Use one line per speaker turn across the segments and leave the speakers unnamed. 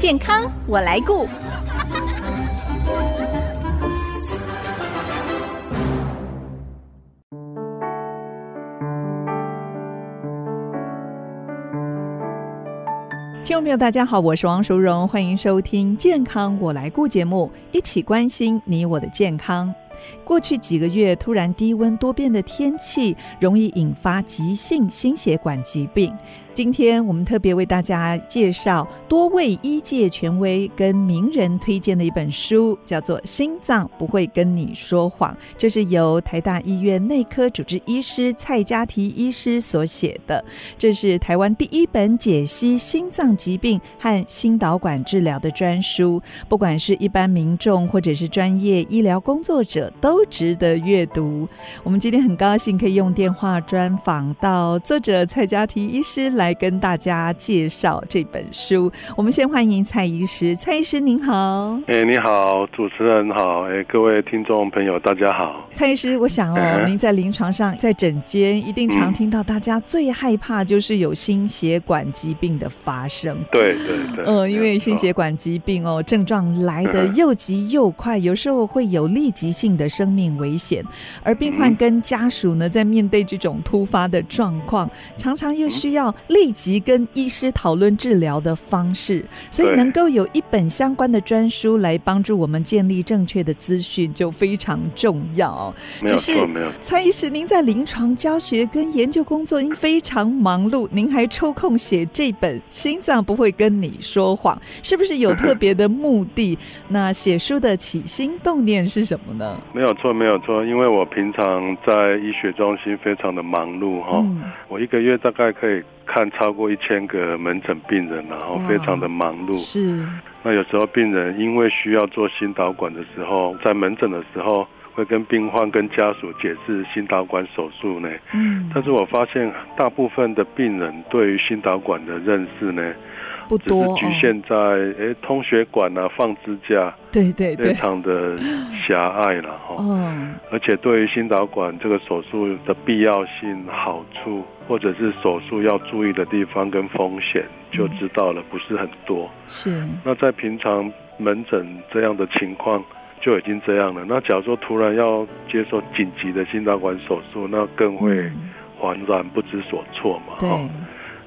健康我来顾。听众朋友，大家好，我是王淑荣，欢迎收听《健康我来顾》节目，一起关心你我的健康。过去几个月，突然低温多变的天气，容易引发急性心血管疾病。今天我们特别为大家介绍多位医界权威跟名人推荐的一本书，叫做《心脏不会跟你说谎》，这是由台大医院内科主治医师蔡佳提医师所写的。这是台湾第一本解析心脏疾病和心导管治疗的专书，不管是一般民众或者是专业医疗工作者，都值得阅读。我们今天很高兴可以用电话专访到作者蔡佳提医师来。来跟大家介绍这本书。我们先欢迎蔡医师，蔡医师您好。
哎，你好，主持人好。哎，各位听众朋友，大家好。
蔡医师，我想哦，嗯、您在临床上，在诊间一定常听到大家最害怕就是有心血管疾病的发生。
对对对。
嗯、呃，因为心血管疾病哦，症状来得又急又快，有时候会有立即性的生命危险。而病患跟家属呢，在面对这种突发的状况，常常又需要立立即跟医师讨论治疗的方式，所以能够有一本相关的专书来帮助我们建立正确的资讯，就非常重要。
没有错，没有。
蔡医师，您在临床教学跟研究工作，您非常忙碌，您还抽空写这本《心脏不会跟你说谎》，是不是有特别的目的？那写书的起心动念是什么呢？
没有错，没有错，因为我平常在医学中心非常的忙碌哈，嗯、我一个月大概可以。看超过一千个门诊病人，然后非常的忙碌。
是。
那有时候病人因为需要做心导管的时候，在门诊的时候会跟病患跟家属解释心导管手术呢。嗯。但是我发现大部分的病人对于心导管的认识呢，不多，只是局限在哎通血管啊，放支架。
对对对。
非常的狭隘了哈。嗯。而且对于心导管这个手术的必要性、好处。或者是手术要注意的地方跟风险，就知道了，不是很多。
是。
那在平常门诊这样的情况就已经这样了。那假如说突然要接受紧急的心导管手术，那更会恍然不知所措嘛。对。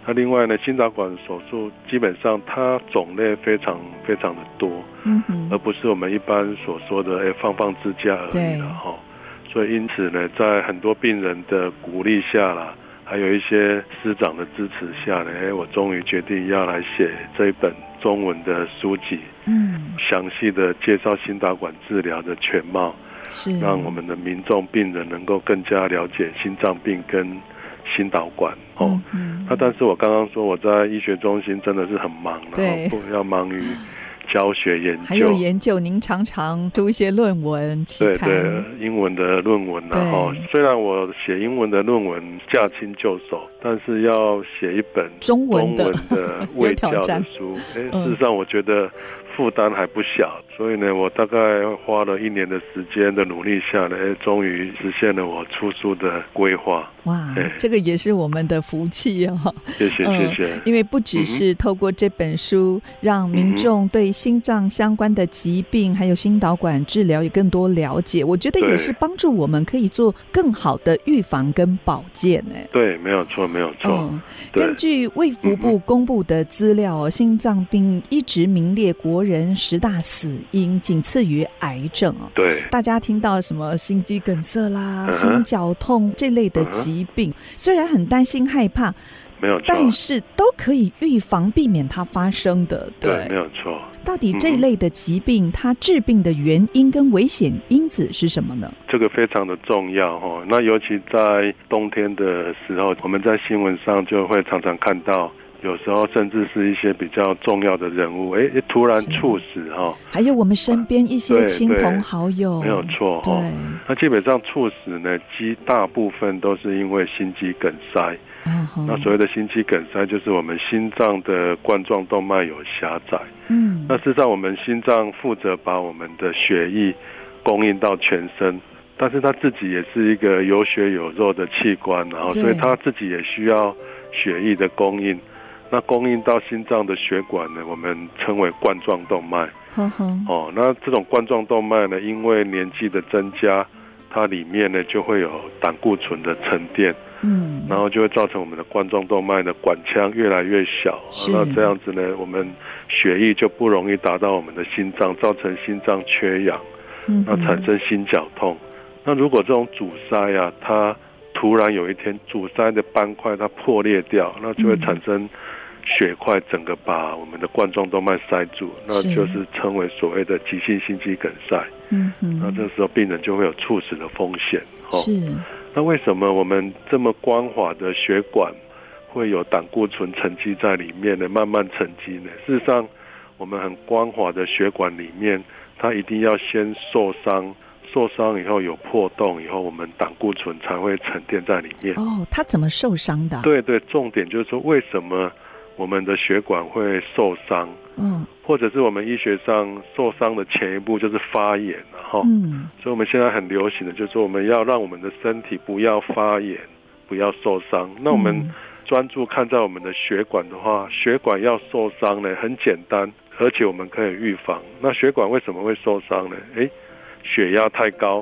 那另外呢，心导管手术基本上它种类非常非常的多，嗯哼，而不是我们一般所说的哎放放支架而已了哈。所以因此呢，在很多病人的鼓励下啦。还有一些师长的支持下呢，哎，我终于决定要来写这一本中文的书籍，嗯，详细的介绍心导管治疗的全貌，是让我们的民众病人能够更加了解心脏病跟心导管哦。嗯，那但是我刚刚说我在医学中心真的是很忙，然后不要忙于。教学研究，
还有研究，您常常读一些论文期刊，
对对，英文的论文，然后虽然我写英文的论文驾轻就熟，但是要写一本中文的卫教 的书，哎，事实上我觉得。负担还不小，所以呢，我大概花了一年的时间的努力下来，终于实现了我出书的规划。
哇，这个也是我们的福气哦。
谢谢谢谢。
因为不只是透过这本书，让民众对心脏相关的疾病还有心导管治疗有更多了解，我觉得也是帮助我们可以做更好的预防跟保健。哎，
对，没有错，没有错。嗯、
根据卫福部公布的资料，心脏病一直名列国人十大死因，仅次于癌症哦。
对，
大家听到什么心肌梗塞啦、uh. 心绞痛这类的疾病，uh. 虽然很担心害怕，
没有错，
但是都可以预防避免它发生的。对，
对没有错。
到底这类的疾病，它致病的原因跟危险因子是什么呢？
这个非常的重要哦。那尤其在冬天的时候，我们在新闻上就会常常看到。有时候甚至是一些比较重要的人物，哎，突然猝死哈。
还有我们身边一些亲朋好友，
没有错哈。对，那基本上猝死呢，基大部分都是因为心肌梗塞。嗯。那所谓的心肌梗塞，就是我们心脏的冠状动脉有狭窄。嗯。那事实上，我们心脏负责把我们的血液供应到全身，但是它自己也是一个有血有肉的器官，然后所以它自己也需要血液的供应。那供应到心脏的血管呢，我们称为冠状动脉。
呵呵
哦，那这种冠状动脉呢，因为年纪的增加，它里面呢就会有胆固醇的沉淀。
嗯，
然后就会造成我们的冠状动脉的管腔越来越小，那这样子呢，我们血液就不容易达到我们的心脏，造成心脏缺氧，
嗯，
那产生心绞痛。那如果这种阻塞啊，它突然有一天阻塞的斑块它破裂掉，那就会产生血块整个把我们的冠状动脉塞住，那就是称为所谓的急性心肌梗塞。
嗯嗯，
那这时候病人就会有猝死的风险。
是。
那为什么我们这么光滑的血管会有胆固醇沉积在里面呢？慢慢沉积呢？事实上，我们很光滑的血管里面，它一定要先受伤，受伤以后有破洞以后，我们胆固醇才会沉淀在里面。
哦，它怎么受伤的？
对对，重点就是说，为什么我们的血管会受伤？
嗯。
或者是我们医学上受伤的前一步就是发炎，哈，
嗯，
所以我们现在很流行的就是说，我们要让我们的身体不要发炎，不要受伤。那我们专注看在我们的血管的话，血管要受伤呢，很简单，而且我们可以预防。那血管为什么会受伤呢？诶，血压太高，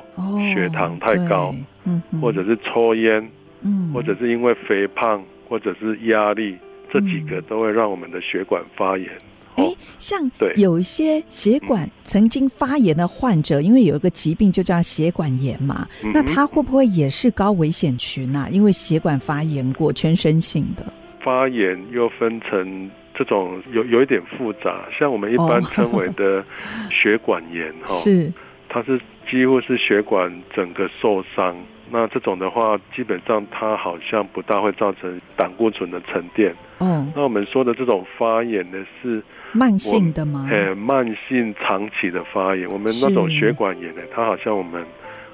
血糖太高，
嗯，
或者是抽烟，
嗯，
或者是因为肥胖，或者是压力，这几个都会让我们的血管发炎。
哎，像有一些血管曾经发炎的患者，因为有一个疾病就叫血管炎嘛，嗯、那他会不会也是高危险群啊？因为血管发炎过，全身性的。
发炎又分成这种有有一点复杂，像我们一般称为的血管炎哈，
是。
它是几乎是血管整个受伤。那这种的话，基本上它好像不大会造成胆固醇的沉淀。
嗯，
那我们说的这种发炎呢，是
慢性的吗？
诶，慢性长期的发炎。我们那种血管炎呢，它好像我们。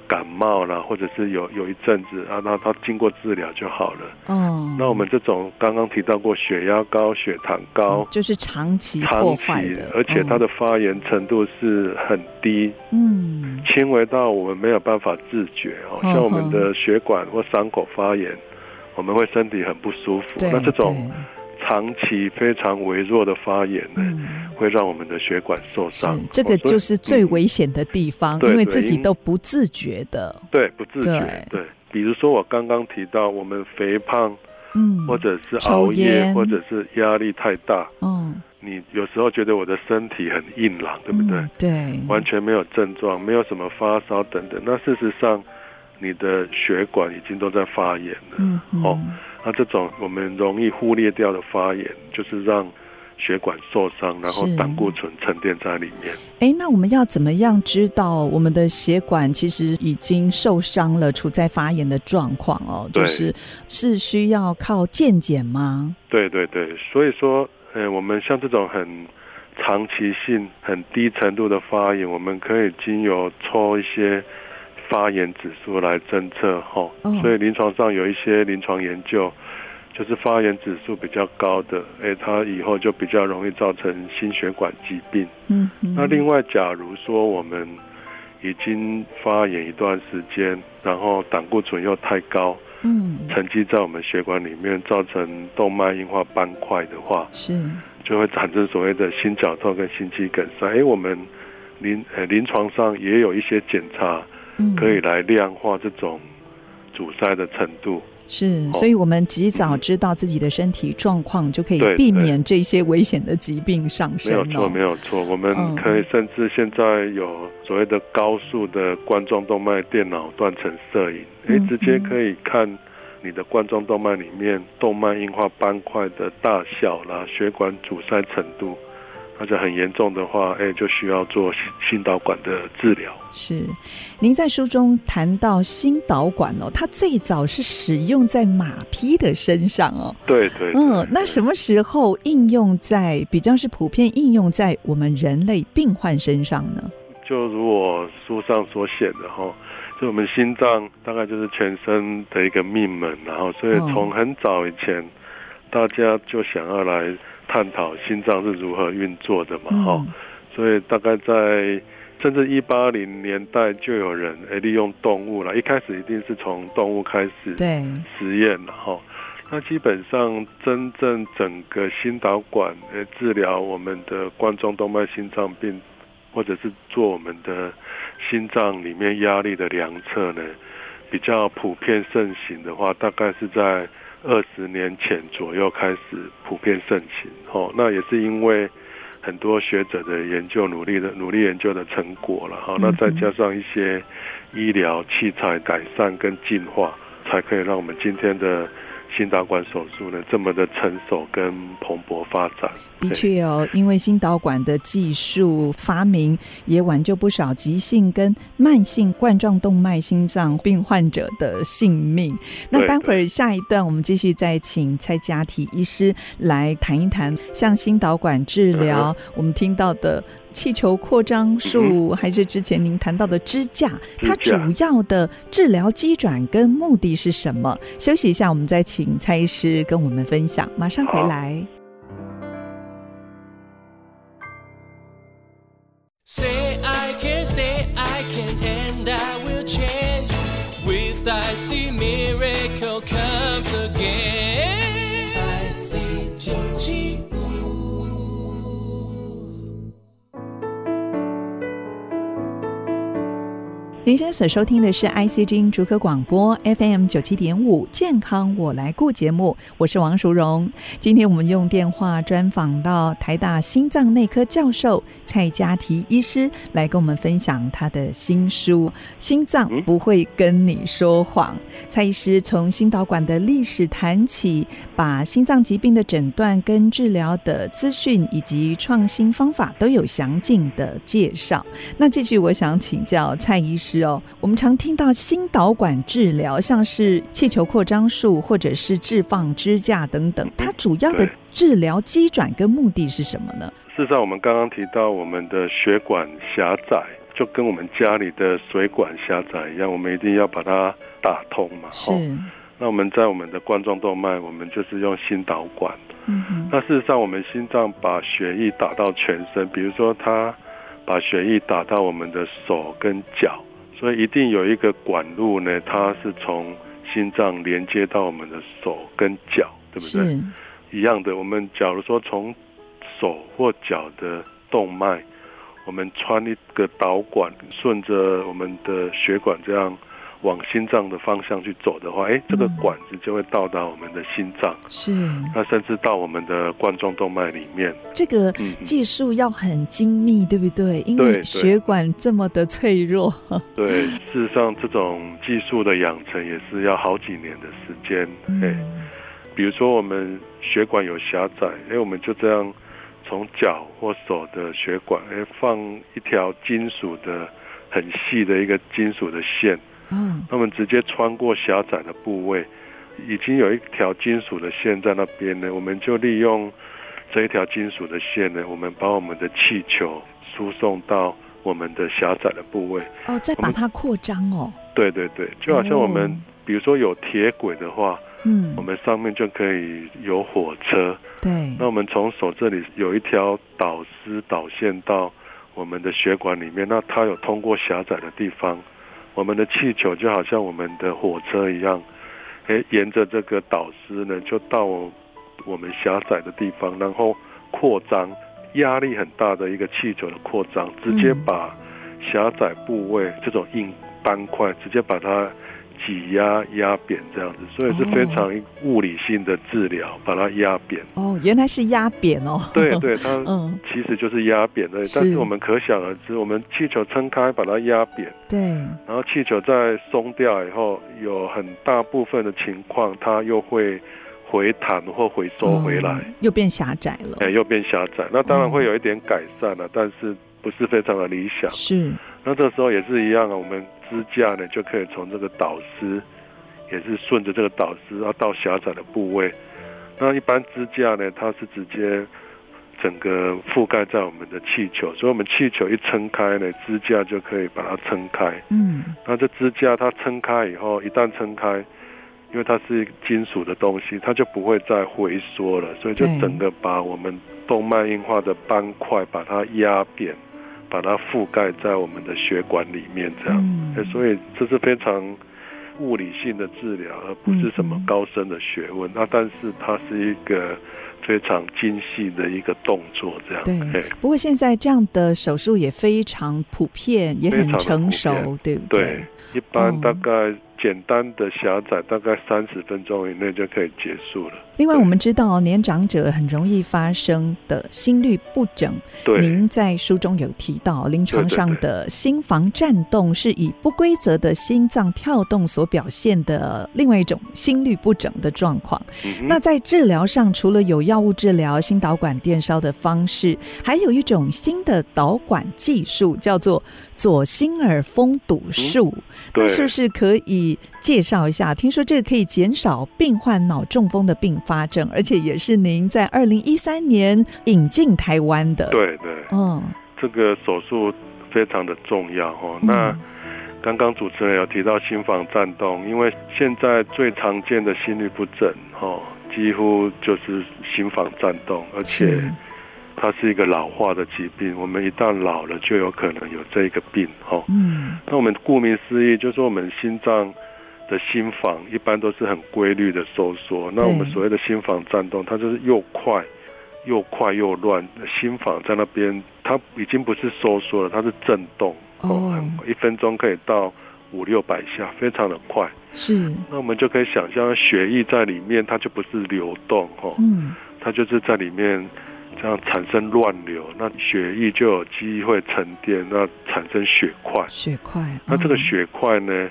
感冒了，或者是有有一阵子啊，那他经过治疗就好了。
哦，
那我们这种刚刚提到过，血压高、血糖高，
嗯、就是长期破坏的，
而且它的发炎程度是很低，
嗯，
轻微到我们没有办法自觉哦。像我们的血管或伤口发炎，我们会身体很不舒服。那这种。长期非常微弱的发炎呢，嗯、会让我们的血管受伤。
这个就是最危险的地方，
嗯、
因为自己都不自觉的。
对，不自觉。对，比如说我刚刚提到，我们肥胖，
嗯，
或者是熬夜，或者是压力太大，
嗯，
你有时候觉得我的身体很硬朗，对不对？
嗯、对，
完全没有症状，没有什么发烧等等。那事实上，你的血管已经都在发炎了。
嗯，
哦。那这种我们容易忽略掉的发炎，就是让血管受伤，然后胆固醇沉淀在里面。
哎，那我们要怎么样知道我们的血管其实已经受伤了，处在发炎的状况哦？就是是需要靠健检吗？
对对对，所以说，呃，我们像这种很长期性、很低程度的发炎，我们可以经由抽一些。发炎指数来侦测哈，所以临床上有一些临床研究，就是发炎指数比较高的，哎，它以后就比较容易造成心血管疾病。
嗯，
那另外，假如说我们已经发炎一段时间，然后胆固醇又太高，
嗯，
沉积在我们血管里面，造成动脉硬化斑块的话，
是
就会产生所谓的心绞痛跟心肌梗塞。哎，我们临呃临床上也有一些检查。可以来量化这种阻塞的程度，
是，所以我们及早知道自己的身体状况，就可以避免这些危险的疾病上升。
没有错，没有错。我们可以甚至现在有所谓的高速的冠状动脉电脑断层摄影，哎，直接可以看你的冠状动脉里面动脉硬化斑块的大小啦，血管阻塞程度。而且很严重的话，哎，就需要做心导管的治疗。
是，您在书中谈到心导管哦，它最早是使用在马匹的身上哦。
对对，对。
嗯，那什么时候应用在比较是普遍应用在我们人类病患身上呢？
就如我书上所写的哈，就我们心脏大概就是全身的一个命门，然后所以从很早以前，大家就想要来。探讨心脏是如何运作的嘛？哈、嗯，所以大概在甚至一八零年代就有人诶利用动物了。一开始一定是从动物开始对实验了哈。那基本上真正整个心导管呃治疗我们的冠状动脉心脏病，或者是做我们的心脏里面压力的量测呢，比较普遍盛行的话，大概是在二十年前左右开始普遍盛行。哦，那也是因为很多学者的研究努力的努力研究的成果了。好，那再加上一些医疗器材改善跟进化，才可以让我们今天的。心导管手术呢，这么的成熟跟蓬勃发展，
的确哦，因为心导管的技术发明，也挽救不少急性跟慢性冠状动脉心脏病患者的性命。那待会儿下一段，我们继续再请蔡嘉题医师来谈一谈，像心导管治疗，我们听到的。气球扩张术，还是之前您谈到的支架，它主要的治疗机转跟目的是什么？休息一下，我们再请蔡医师跟我们分享。马上回来。您现在所收听的是 IC 之音竹科广播 FM 九七点五健康我来顾节目，我是王淑荣。今天我们用电话专访到台大心脏内科教授蔡嘉提医师，来跟我们分享他的新书《心脏不会跟你说谎》。蔡医师从心导管的历史谈起，把心脏疾病的诊断跟治疗的资讯以及创新方法都有详尽的介绍。那继续，我想请教蔡医师。哦，我们常听到心导管治疗，像是气球扩张术或者是置放支架等等，它主要的治疗机转跟目的是什么呢？
事实上，我们刚刚提到我们的血管狭窄，就跟我们家里的水管狭窄一样，我们一定要把它打通嘛。
是。
那我们在我们的冠状动脉，我们就是用心导管。
嗯哼。
那事实上，我们心脏把血液打到全身，比如说它把血液打到我们的手跟脚。所以一定有一个管路呢，它是从心脏连接到我们的手跟脚，对不对？一样的，我们假如说从手或脚的动脉，我们穿一个导管，顺着我们的血管这样。往心脏的方向去走的话，哎、欸，这个管子就会到达我们的心脏，
是，
那甚至到我们的冠状动脉里面。
这个技术要很精密，对不对？因为血管这么的脆弱。
对，对，事实上，这种技术的养成也是要好几年的时间。哎、嗯，比如说我们血管有狭窄，哎、欸，我们就这样从脚或手的血管，哎、欸，放一条金属的很细的一个金属的线。嗯，那么直接穿过狭窄的部位，已经有一条金属的线在那边呢。我们就利用这一条金属的线呢，我们把我们的气球输送到我们的狭窄的部位。
哦，再把它扩张哦。
对对对，就好像我们、哦、比如说有铁轨的话，嗯，我们上面就可以有火车。
对。
那我们从手这里有一条导丝导线到我们的血管里面，那它有通过狭窄的地方。我们的气球就好像我们的火车一样，诶，沿着这个导丝呢，就到我们狭窄的地方，然后扩张，压力很大的一个气球的扩张，直接把狭窄部位这种硬斑块，直接把它。挤压压扁这样子，所以是非常物理性的治疗，把它压扁。
哦，原来是压扁哦。
对对，它 嗯，其实就是压扁的。但是我们可想而知，我们气球撑开把它压扁，
对，
然后气球再松掉以后，有很大部分的情况，它又会回弹或回收回来，
又变狭窄了。
哎，又变狭窄。那当然会有一点改善了，但是不是非常的理想。
是。
那这时候也是一样啊，我们。支架呢，就可以从这个导丝，也是顺着这个导丝，啊到狭窄的部位。那一般支架呢，它是直接整个覆盖在我们的气球，所以我们气球一撑开呢，支架就可以把它撑开。
嗯，
那这支架它撑开以后，一旦撑开，因为它是金属的东西，它就不会再回缩了，所以就整个把我们动脉硬化的斑块把它压扁。把它覆盖在我们的血管里面，这样，嗯、所以这是非常物理性的治疗，而不是什么高深的学问。那、嗯、但是它是一个。非常精细的一个动作，这样。
对。不过现在这样的手术也非常普遍，也很成熟，对不对？
对，一般大概简单的狭窄，大概三十分钟以内就可以结束了。
另外，我们知道年长者很容易发生的心律不整。
对，
您在书中有提到，临床上的心房颤动是以不规则的心脏跳动所表现的另外一种心律不整的状况。嗯、那在治疗上，除了有药物治疗、心导管电烧的方式，还有一种新的导管技术，叫做左心耳封堵术。嗯、那是不是可以介绍一下？听说这个可以减少病患脑中风的并发症，而且也是您在二零一三年引进台湾的。
对对，嗯，这个手术非常的重要哦。那刚刚主持人有提到心房颤动，因为现在最常见的心律不整哦，几乎就是心房颤动，而且它是一个老化的疾病。我们一旦老了，就有可能有这个病哦。嗯，那我们顾名思义，就是我们心脏。的心房一般都是很规律的收缩，那我们所谓的心房颤动，它就是又快又快又乱。心房在那边，它已经不是收缩了，它是震动哦，一分钟可以到五六百下，非常的快。
是，
那我们就可以想象，血液在里面，它就不是流动哦，嗯，它就是在里面这样产生乱流，那血液就有机会沉淀，那产生血块。
血块，
那这个血块呢？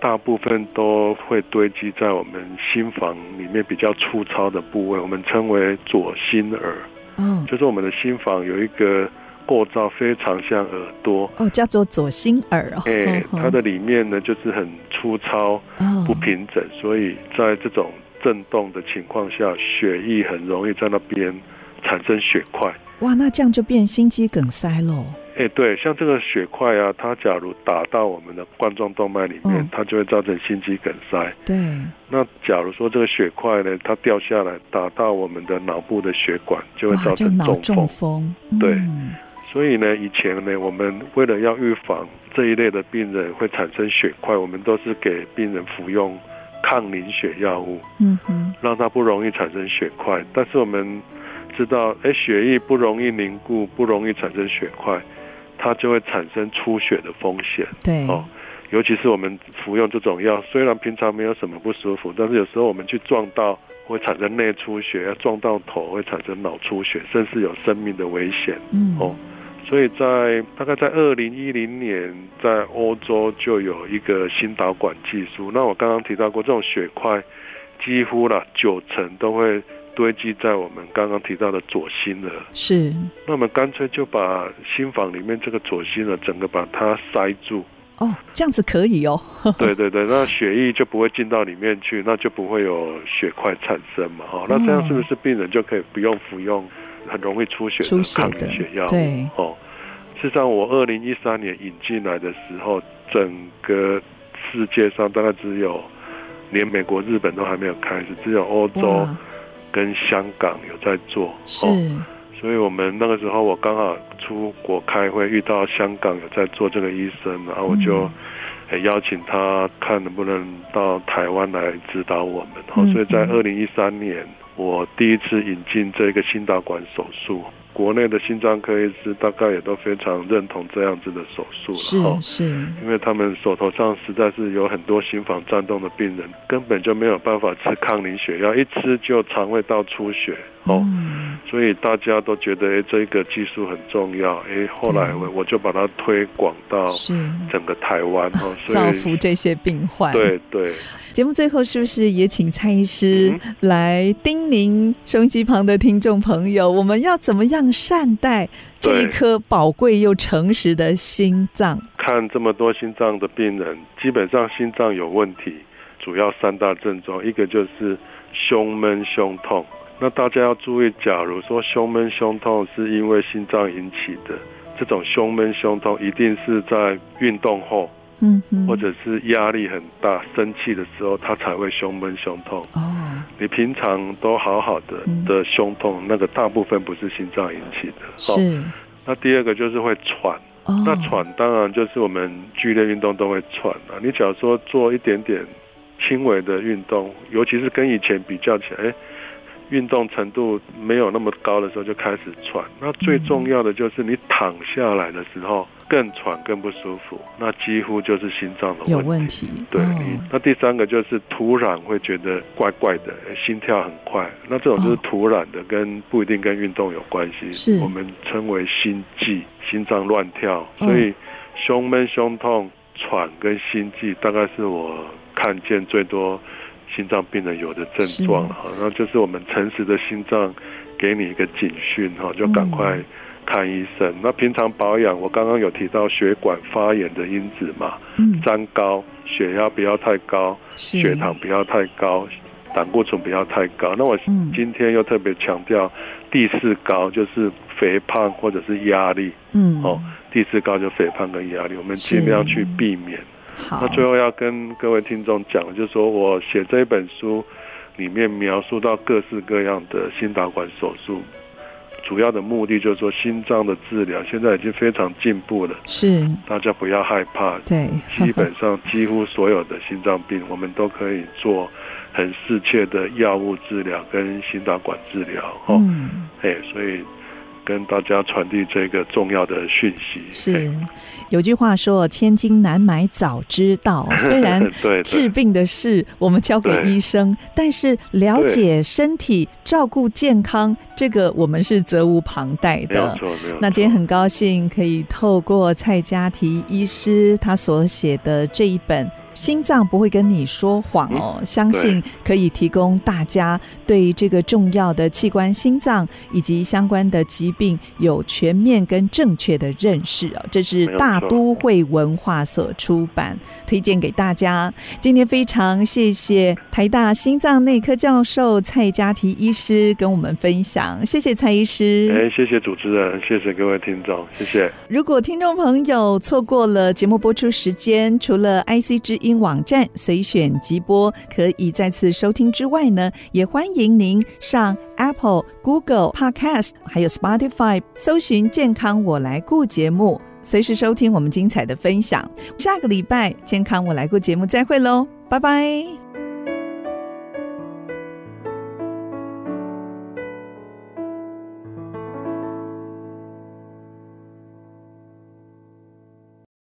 大部分都会堆积在我们心房里面比较粗糙的部位，我们称为左心耳。嗯，就是我们的心房有一个构造非常像耳朵
哦，叫做左心耳哦。
哎，它的里面呢就是很粗糙、不平整，所以在这种震动的情况下，血液很容易在那边产生血块。
哇，那这样就变心肌梗塞喽。
哎，对，像这个血块啊，它假如打到我们的冠状动脉里面，嗯，它就会造成心肌梗塞。
对。
那假如说这个血块呢，它掉下来打到我们的脑部的血管，就会造成中风。
中风。嗯。
对。所以呢，以前呢，我们为了要预防这一类的病人会产生血块，我们都是给病人服用抗凝血药物，嗯哼，让它不容易产生血块。但是我们知道，哎，血液不容易凝固，不容易产生血块。它就会产生出血的风险，
对哦，
尤其是我们服用这种药，虽然平常没有什么不舒服，但是有时候我们去撞到会产生内出血，要撞到头会产生脑出血，甚至有生命的危险。嗯哦，所以在大概在二零一零年，在欧洲就有一个心导管技术。那我刚刚提到过，这种血块几乎啦九成都会。堆积在我们刚刚提到的左心耳，
是。
那我们干脆就把心房里面这个左心耳整个把它塞住。
哦，这样子可以哦。
对对对，那血液就不会进到里面去，那就不会有血块产生嘛。哈、哦，那这样是不是病人就可以不用服用很容易出血的抗凝血药？
对。
哦，事实上，我二零一三年引进来的时候，整个世界上大概只有连美国、日本都还没有开始，只有欧洲。跟香港有在做，
是，
所以我们那个时候我刚好出国开会，遇到香港有在做这个医生，然后我就邀请他看能不能到台湾来指导我们，好，所以在二零一三年我第一次引进这个心导管手术。国内的心脏科医师大概也都非常认同这样子的手术了，
是是，
因为他们手头上实在是有很多心房颤动的病人，根本就没有办法吃抗凝血药，一吃就肠胃道出血，哦，所以大家都觉得哎，这个技术很重要，哎，后来我我就把它推广到整个台湾，哦，
造福这些病患，
对对。
节目最后是不是也请蔡医师来叮咛收音机旁的听众朋友，我们要怎么样善待这一颗宝贵又诚实的心脏？
看这么多心脏的病人，基本上心脏有问题，主要三大症状，一个就是胸闷、胸痛。那大家要注意，假如说胸闷、胸痛是因为心脏引起的，这种胸闷、胸痛一定是在运动后。嗯，或者是压力很大、生气的时候，他才会胸闷、胸痛。哦，你平常都好好的的胸痛，那个大部分不是心脏引起的。
是。
那第二个就是会喘。哦。那喘当然就是我们剧烈运动都会喘啊。你假如说做一点点轻微的运动，尤其是跟以前比较起来，哎，运动程度没有那么高的时候就开始喘。那最重要的就是你躺下来的时候更喘更不舒服，那几乎就是心脏的问题。
有问题。
对，你那第三个就是突然会觉得怪怪的，心跳很快。那这种就是突然的，跟不一定跟运动有关系。
是。
我们称为心悸，心脏乱跳，所以胸闷、胸痛。喘跟心悸大概是我看见最多心脏病人有的症状了哈，那就是我们诚实的心脏给你一个警讯哈，就赶快看医生。嗯、那平常保养，我刚刚有提到血管发炎的因子嘛，嗯，三高，血压不要太高，血糖不要太高，胆固醇不要太高。那我今天又特别强调第四高，就是肥胖或者是压力，嗯，哦。第四高就肥胖跟压力，我们尽量去避免。那最后要跟各位听众讲，就是说我写这一本书里面描述到各式各样的心导管手术，主要的目的就是说心脏的治疗现在已经非常进步了，
是大
家不要害怕。
对，
基本上几乎所有的心脏病，我们都可以做很适切的药物治疗跟心导管治疗。嗯，哎，所以。跟大家传递这个重要的讯息。
是，有句话说“千金难买早知道”，虽然治病的事我们交给医生，但是了解身体、照顾健康，这个我们是责无旁贷的。那今天很高兴可以透过蔡佳提医师他所写的这一本。心脏不会跟你说谎哦，相信可以提供大家对这个重要的器官心脏以及相关的疾病有全面跟正确的认识哦。这是大都会文化所出版，推荐给大家。今天非常谢谢台大心脏内科教授蔡佳提医师跟我们分享，谢谢蔡医师。
哎，谢谢主持人，谢谢各位听众，谢谢。
如果听众朋友错过了节目播出时间，除了 IC 之因网站随选即播可以再次收听之外呢，也欢迎您上 Apple、Google Podcast 还有 Spotify 搜寻“健康我来顾”节目，随时收听我们精彩的分享。下个礼拜“健康我来顾”节目再会喽，拜拜。